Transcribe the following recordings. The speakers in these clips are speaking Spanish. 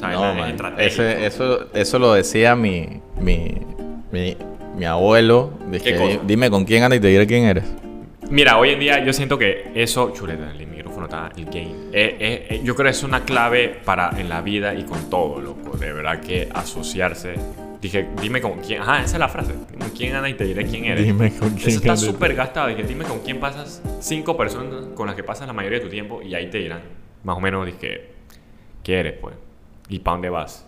No, man. Ese- eso, eso lo decía mi, mi, mi, mi abuelo. Dije, ¿Qué cosa? dime con quién andas y te diré quién eres. Mira, hoy en día yo siento que eso, chuleta, el micrófono está, el game. eh, eh, eh, yo creo que es una clave para en la vida y con todo, loco. De verdad que asociarse. Dije, dime con quién. Ajá, esa es la frase. Dime con quién andas y te diré quién eres. Dime con quién Eso está súper gastado. Dije, dime con quién pasas. Cinco personas con las que pasas la mayoría de tu tiempo y ahí te dirán, más o menos, dije, ¿qué eres, pues? ¿Y para dónde vas?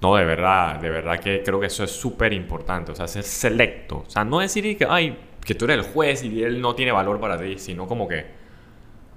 No, de verdad, de verdad que creo que eso es súper importante. O sea, ser selecto. O sea, no decir que, ay, que tú eres el juez y él no tiene valor para ti, sino como que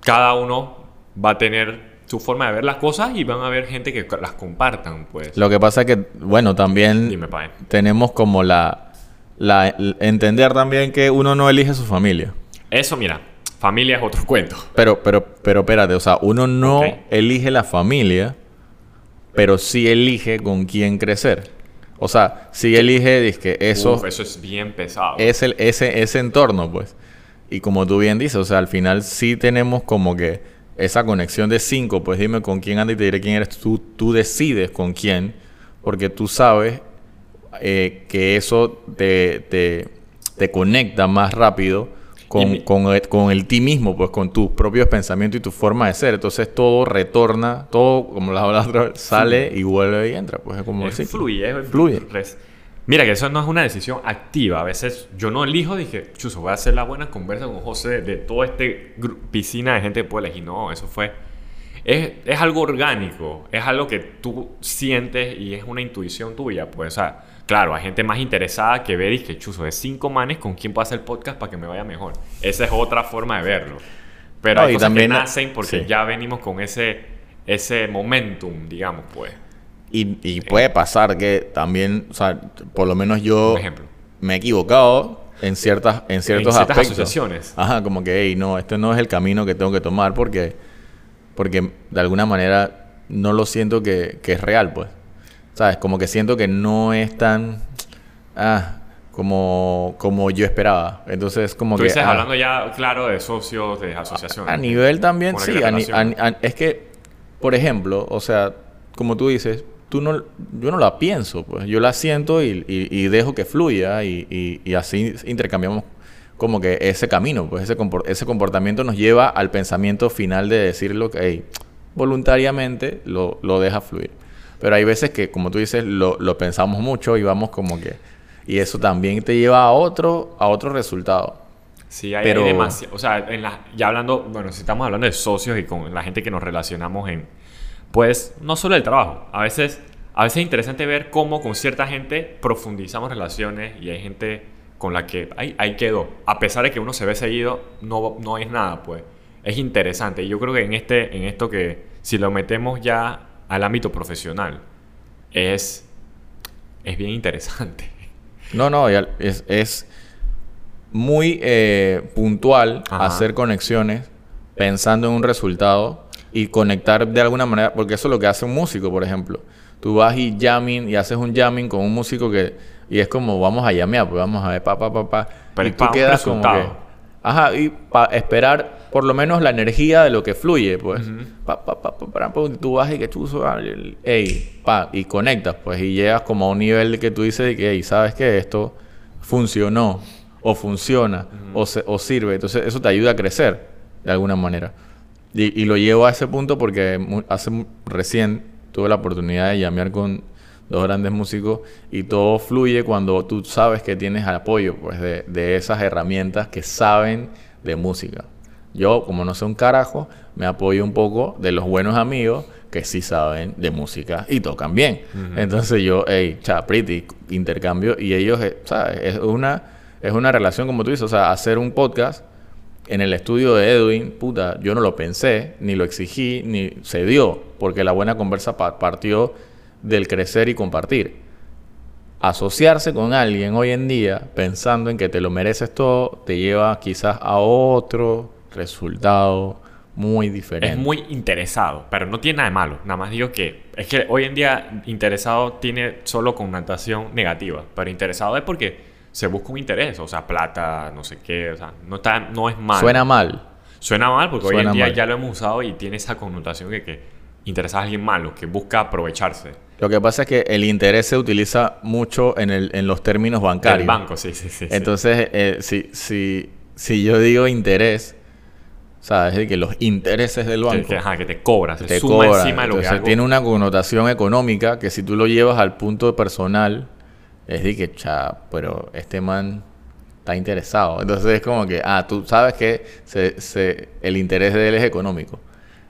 cada uno va a tener su forma de ver las cosas y van a haber gente que las compartan, pues. Lo que pasa es que, bueno, también Dime, tenemos como la, la entender también que uno no elige su familia. Eso, mira, familia es otro cuento. Pero, pero, pero espérate, o sea, uno no elige la familia, pero sí elige con quién crecer. O sea, sí elige que eso Uf, eso es bien pesado. es el, ese, ese entorno, pues. Y como tú bien dices, o sea, al final sí tenemos como que esa conexión de cinco, pues dime con quién anda y te diré quién eres. Tú, tú decides con quién, porque tú sabes eh, que eso te, te, te conecta más rápido con, mi- con, el, con el ti mismo, pues con tus propios pensamientos y tu forma de ser. Entonces todo retorna, todo, como la hablaba otra vez, sale y vuelve y entra. Pues es como Es fluye, es- Fluye. res- Mira que eso no es una decisión activa. A veces yo no elijo, dije, chuso, voy a hacer la buena conversa con José de, de toda esta piscina de gente que puede elegir. No, eso fue. Es, es algo orgánico, es algo que tú sientes y es una intuición tuya. Pues, o sea, claro, hay gente más interesada que ve, dije, chuso, de cinco manes, ¿con quién puedo hacer podcast para que me vaya mejor? Esa es otra forma de verlo. Pero No, hay y cosas también- que nacen porque sí. ya venimos con ese, ese momentum, digamos, pues. Y, y puede pasar que también, o sea, por lo menos yo me he equivocado en ciertas en ciertos ciertas aspectos. asociaciones. Ajá, como que, hey, no, este no es el camino que tengo que tomar porque, porque de alguna manera no lo siento que, que es real, pues. ¿Sabes? Como que siento que no es tan, ah, como, como yo esperaba. Entonces, como Tú que... dices, ah, hablando ya, claro, de socios, de asociaciones. a nivel también, sí. a a- es que, por ejemplo, o sea, como tú dices, tú no, yo no la pienso, pues. Yo la siento y, y- y dejo que fluya y, y- y así intercambiamos como que ese camino, pues ese, ese comportamiento nos lleva al pensamiento final de decirlo que, hey, voluntariamente lo, lo deja fluir. Pero hay veces que, como tú dices, lo, lo pensamos mucho y vamos como que... Y eso también te lleva a otro, a otro resultado. Sí, hay, Pero- demasiado. O sea, en la, ya hablando, bueno, si estamos hablando de socios y con la gente que nos relacionamos en, pues, no solo el trabajo. A veces, a veces es interesante ver cómo con cierta gente profundizamos relaciones y hay gente con la que ahí, ahí quedó. A pesar de que uno se ve seguido, no, no es nada, pues. Es interesante. Y yo creo que en, este, en esto que, si lo metemos ya al ámbito profesional, es, es bien interesante. No, no, es, es muy eh, puntual Ajá. hacer conexiones pensando en un resultado y conectar de alguna manera, porque eso es lo que hace un músico, por ejemplo. Tú vas y jamming y haces un jamming con un músico que y es como vamos a llamear, pues vamos a ver pa pa pa pa Pero y pa' un como que. Ajá, y para esperar por lo menos la energía de lo que fluye, pues. Pa, pa, pa, pa, pa, pa, tú vas y que chuzo, ah, ey, pa, y conectas, pues, y llegas como a un nivel que tú dices de que, sabes que esto funcionó, o funciona, o, se- o sirve. Entonces, eso te ayuda a crecer, de alguna manera. Y, y lo llevo a ese punto porque hace recién tuve la oportunidad de llamear con dos grandes músicos y todo fluye cuando tú sabes que tienes apoyo pues de, de esas herramientas que saben de música. Yo, como no sé un carajo, me apoyo un poco de los buenos amigos que sí saben de música y tocan bien. Entonces yo, hey, cha, pretty, intercambio y ellos, eh, ¿sabes? Es una, es una relación como tú dices, o sea, hacer un podcast en el estudio de Edwin, puta, yo no lo pensé, ni lo exigí, ni se dio, porque la buena conversa pa- partió del crecer y compartir. Asociarse con alguien hoy en día pensando en que te lo mereces todo, te lleva quizás a otro resultado muy diferente. Es muy interesado, pero no tiene nada de malo. Nada más digo que es que hoy en día interesado tiene solo connotación negativa, pero interesado es porque se busca un interés, o sea, plata, no sé qué, o sea, no, está, no es malo. Suena mal. Suena mal porque hoy Suena en día mal. ya lo hemos usado y tiene esa connotación de que interesas a alguien malo que busca aprovecharse. Lo que pasa es que el interés se utiliza mucho en, el, en los términos bancarios. El banco, sí, sí, sí. Entonces, eh, si, si, si yo digo interés, ¿sabes? Es decir, que los intereses del banco. Que, ajá, que te cobras, se te suma cobra. encima de lo que Entonces algo- tiene una connotación económica que si tú lo llevas al punto personal, es de que, cha, pero este man está interesado. Entonces es como que, ah, tú sabes que se, se- el interés de él es económico.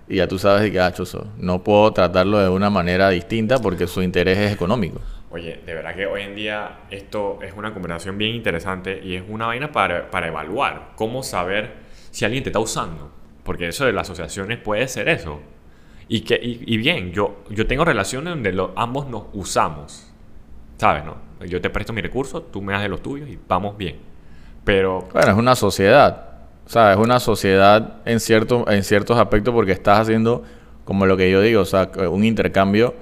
Y ya tú sabes de que, ah, chuzo, no puedo tratarlo de una manera distinta porque su interés es económico. Oye, de verdad que hoy en día esto es una conversación bien interesante y es una vaina para, para evaluar cómo saber si alguien te está usando. Porque eso de las asociaciones puede ser eso. Y, que, y, y bien, yo, yo tengo relaciones donde lo- ambos nos usamos. ¿Sabes, no? Yo te presto mi recurso, tú me das de los tuyos y vamos bien. Pero Bueno, es una sociedad. O sea, es una sociedad en, cierto, en ciertos aspectos porque estás haciendo, como lo que yo digo, o sea, un intercambio,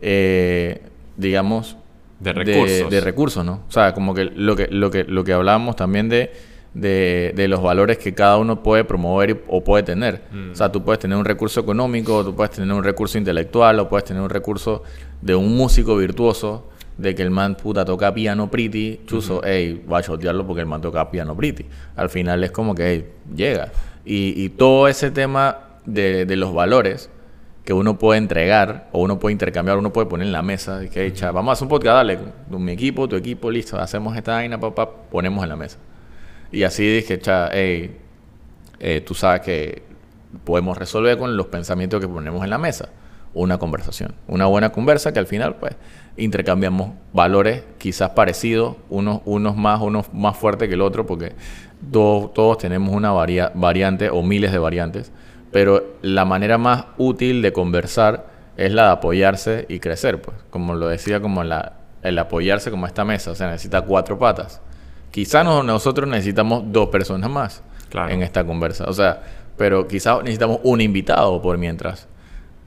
eh, digamos, de recursos. de recursos, ¿no? O sea, como que lo que, lo que, lo que hablábamos también de, de, de los valores que cada uno puede promover y- o puede tener. Mm. O sea, tú puedes tener un recurso económico, tú puedes tener un recurso intelectual, o puedes tener un recurso de un músico virtuoso, de que el man puta toca piano pretty, chuzo, ey, va a chotearlo porque el man toca piano pretty. Al final es como que, ey, llega. Y, y todo ese tema de, de los valores que uno puede entregar o uno puede intercambiar, uno puede poner en la mesa, que, "Ey, cha, vamos a hacer un podcast, dale, mi equipo, tu equipo, listo, hacemos esta vaina, papá, ponemos en la mesa. Y así dije, cha, hey, eh, tú sabes que podemos resolver con los pensamientos que ponemos en la mesa. Una conversación. Una buena conversa que al final, pues, intercambiamos valores quizás parecidos, unos, unos más, unos más fuertes que el otro, porque todos, todos tenemos una varia- variante o miles de variantes. Pero la manera más útil de conversar es la de apoyarse y crecer, pues. Como lo decía, como la, el apoyarse como esta mesa. O sea, necesita cuatro patas. Quizás no- nosotros necesitamos dos personas más Claro. en esta conversa. O sea, pero quizás necesitamos un invitado por mientras.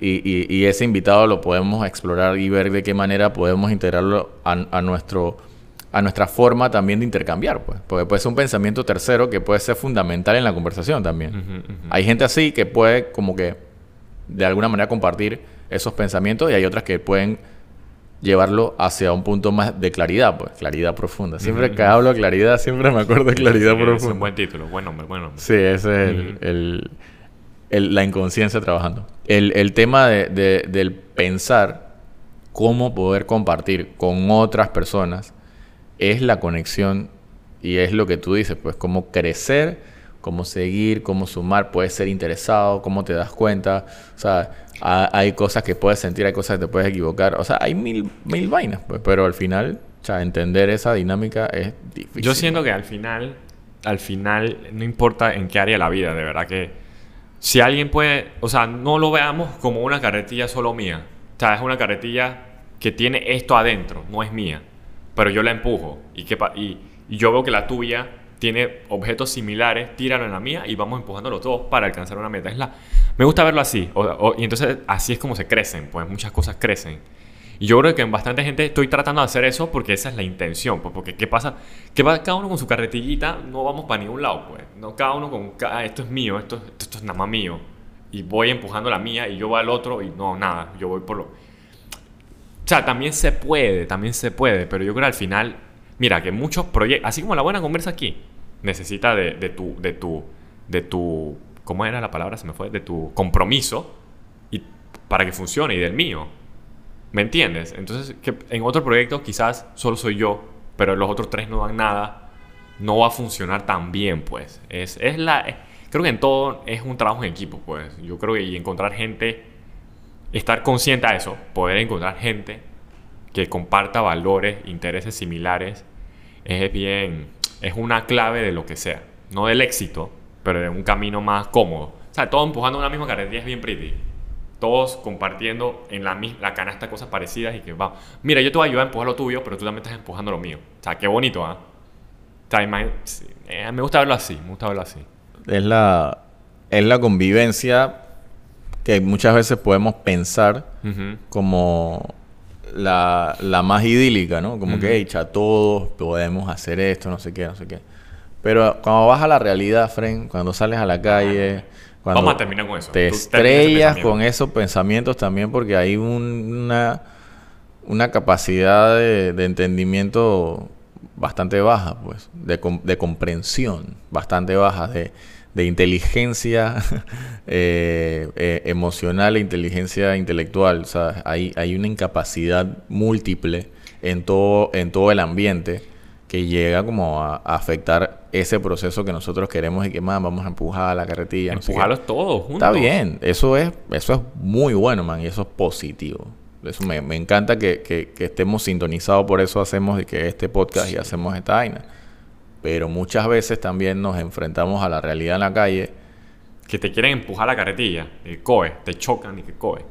Y, y- y ese invitado lo podemos explorar y ver de qué manera podemos integrarlo a, a nuestro, a nuestra forma también de intercambiar. Pues. Porque puede ser un pensamiento tercero que puede ser fundamental en la conversación también. Hay gente así que puede como que de alguna manera compartir esos pensamientos y hay otras que pueden llevarlo hacia un punto más de claridad, pues, claridad profunda. Siempre que hablo de claridad, siempre me acuerdo de claridad Sí, Es profunda. un buen título, buen nombre, buen nombre. Sí, ese es el- el- la inconsciencia trabajando. El, el tema de- de- del pensar cómo poder compartir con otras personas es la conexión y es lo que tú dices, pues cómo crecer, cómo seguir, cómo sumar, puedes ser interesado, cómo te das cuenta, o sea, ha- hay cosas que puedes sentir, hay cosas que te puedes equivocar, o sea, hay mil, mil vainas, pues, pero al final, entender esa dinámica es difícil. Yo siento que al final, al final, no importa en qué área de la vida, de verdad que si alguien puede, o sea, no lo veamos como una carretilla solo mía. O sea, es una carretilla que tiene esto adentro, no es mía. Pero yo la empujo y, que, y, y yo veo que la tuya tiene objetos similares, tíralo en la mía y vamos empujándolo todos para alcanzar una meta. Es la, me gusta verlo así. o- o- y entonces así es como se crecen, pues muchas cosas crecen. Y yo creo que en bastante gente estoy tratando de hacer eso porque esa es la intención. Pues, porque ¿qué pasa? Que va cada uno con su carretillita, no vamos para ningún lado, pues. No cada uno con, ah, esto es mío, esto, esto, esto es nada más mío. Y voy empujando la mía y yo voy al otro y no, nada, yo voy por lo... O sea, también se puede, también se puede, pero yo creo que al final, mira, que muchos proyectos, así como la buena conversa aquí, necesita de, de tu, de tu, de tu, ¿cómo era la palabra? Se me fue, de tu compromiso y para que funcione y del mío. ¿Me entiendes? Entonces, que en otro proyecto quizás solo soy yo, pero los otros tres no dan nada, no va a funcionar tan bien, pues. Es, es la, es- creo que en todo es un trabajo en equipo, pues. Yo creo que y encontrar gente, estar consciente a eso, poder encontrar gente que comparta valores, intereses similares, es bien, es una clave de lo que sea. No del éxito, pero de un camino más cómodo. O sea, todos empujando una misma carretilla es bien pretty. Todos compartiendo en la, la canasta cosas parecidas y que va. Mira, yo te voy a ayudar a empujar lo tuyo, pero tú también estás empujando lo mío. O sea, qué bonito, ¿ah? Eh, me gusta verlo así, me gusta verlo así. es la, es la convivencia que muchas veces podemos pensar Ujú. como la, la más idílica, ¿no? Como Ujú. que, hecha, todos podemos hacer esto, no sé qué, no sé qué. Pero cuando vas a la realidad, Fren, cuando sales a la calle, Cuando Vamos a terminar con eso. Te estrellas con esos pensamientos también porque hay un- una, una capacidad de, de entendimiento bastante baja, pues, de, de comprensión bastante baja, de, de inteligencia eh, eh, emocional e inteligencia intelectual. ¿sabes? Hay, hay una incapacidad múltiple en todo, en todo el ambiente que llega como a, a afectar ese proceso que nosotros queremos y que más vamos a empujar a la carretilla. no sé. Empujarlos todos juntos. Está bien, eso es, eso es muy bueno, man, y eso es positivo. Eso me, me encanta que, que- que estemos sintonizados, por eso hacemos de que este podcast y hacemos esta vaina. Pero muchas veces también nos enfrentamos a la realidad en la calle. Que te quieren empujar la carretilla. Y coe. Te chocan y que coe.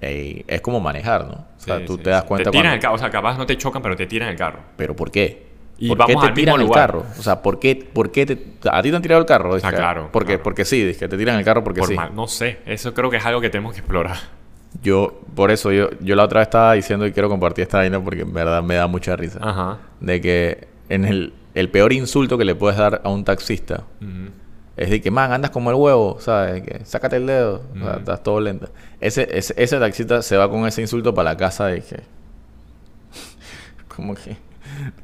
es como manejar, ¿no? O sea, Sí, tú sí, te das cuenta Te tiran cuando- el carro. O sea, capaz no te chocan, pero te tiran el carro. Pero ¿por qué? Y ¿Por vamos qué te al mismo tiran el lugar. carro? O sea, ¿por qué, por qué te, a ti te han tirado el carro? Dizque, Ah, claro, Porque, claro. porque sí, que te tiran el carro porque Por sí. mal- no sé. Eso creo que es algo que tenemos que explorar. Yo, por eso, yo, yo la otra vez estaba diciendo y quiero compartir esta vaina porque en verdad me da mucha risa. Ajá. De que en el, el peor insulto que le puedes dar a un taxista es de que, man, andas como el huevo, ¿sabes? Que sácate el dedo, o sea, estás todo lento. Ese, ese, ese taxista se va con ese insulto para la casa de que... como que...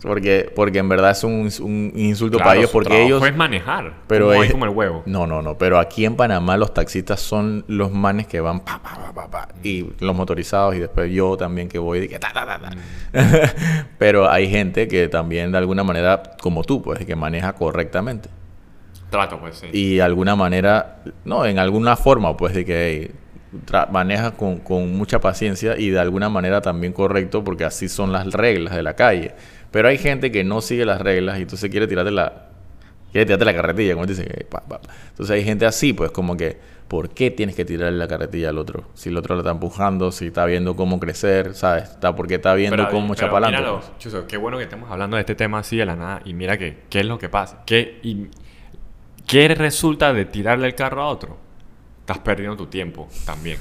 Porque, porque en verdad es un, un insulto Claro, para ellos porque ellos... es manejar. Pero como, es- como el huevo. No, no, no. Pero aquí en Panamá los taxistas son los manes que van pa, pa, pa, pa, pa, y los motorizados y después yo también que voy de que ta, ta, ta, ta. pero hay gente que también de alguna manera, como tú, pues, que maneja correctamente. Trato, pues sí. Y de alguna manera, no, en alguna forma, pues, de que hey, maneja con, con mucha paciencia y de alguna manera también correcto porque así son las reglas de la calle. Pero hay gente que no sigue las reglas y entonces quiere tirarte la, quiere tirarte la carretilla, como dicen. que pa, pa, pa. Entonces hay gente así, pues como que, ¿por qué tienes que tirarle la carretilla al otro? Si el otro lo está empujando, si está viendo cómo crecer, ¿sabes? Está, porque está viendo Pero, cómo pero míralo, Chuzo, qué bueno que estemos hablando de este tema así de la nada. Y mira que, qué es lo que pasa. ¿Qué, y, ¿Qué resulta de tirarle el carro a otro? Estás perdiendo tu tiempo también.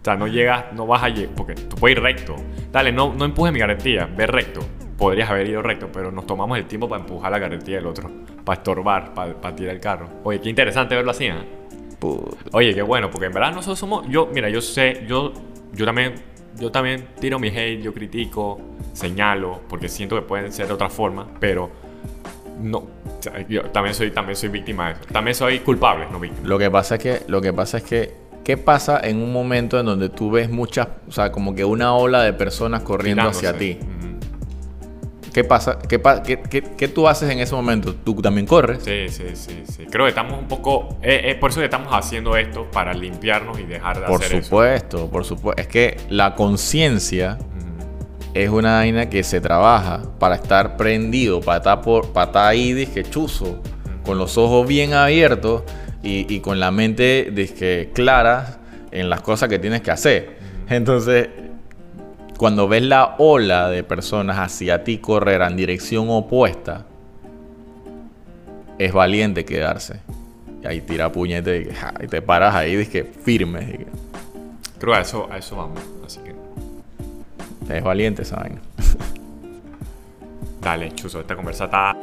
O sea, no llegas, no vas a llegar, porque tú puedes ir recto. Dale, no, no empujes mi carretilla, ve recto. Podrías haber ido recto, pero nos tomamos el tiempo para empujar la carretilla del otro, para estorbar, para, para tirar el carro. Oye, qué interesante verlo así, ¿eh? Oye, qué bueno, porque en verdad nosotros somos. Yo, mira, yo sé, yo, yo también, yo también tiro mi hate, yo critico, señalo, porque siento que pueden ser de otra forma, pero no. Yo también soy, también soy víctima de eso. También soy culpable, no víctima. Lo que pasa es que, lo que pasa es que, ¿qué pasa en un momento en donde tú ves muchas, o sea, como que una ola de personas corriendo hacia ti? Tirándose. ¿Qué pasa? ¿Qué, qué, qué- qué tú haces en ese momento? ¿Tú también corres? Sí, sí, sí, sí. Creo que estamos un poco. Es es por eso que estamos haciendo esto, para limpiarnos y dejar de Por hacer supuesto, por supuesto. Es que la conciencia eso. Es una vaina que se trabaja para estar prendido, para estar, por, para estar ahí, disque chuzo, con los ojos bien abiertos y, y con la mente disque clara en las cosas que tienes que hacer. Entonces, cuando ves la ola de personas hacia ti correr en dirección opuesta, es valiente quedarse. Y ahí tira puñete y, ja, y te paras ahí, disque firme. Creo que a eso, a eso vamos. Así que. Es valiente esa vaina. Dale, chuzo, esta conversa está.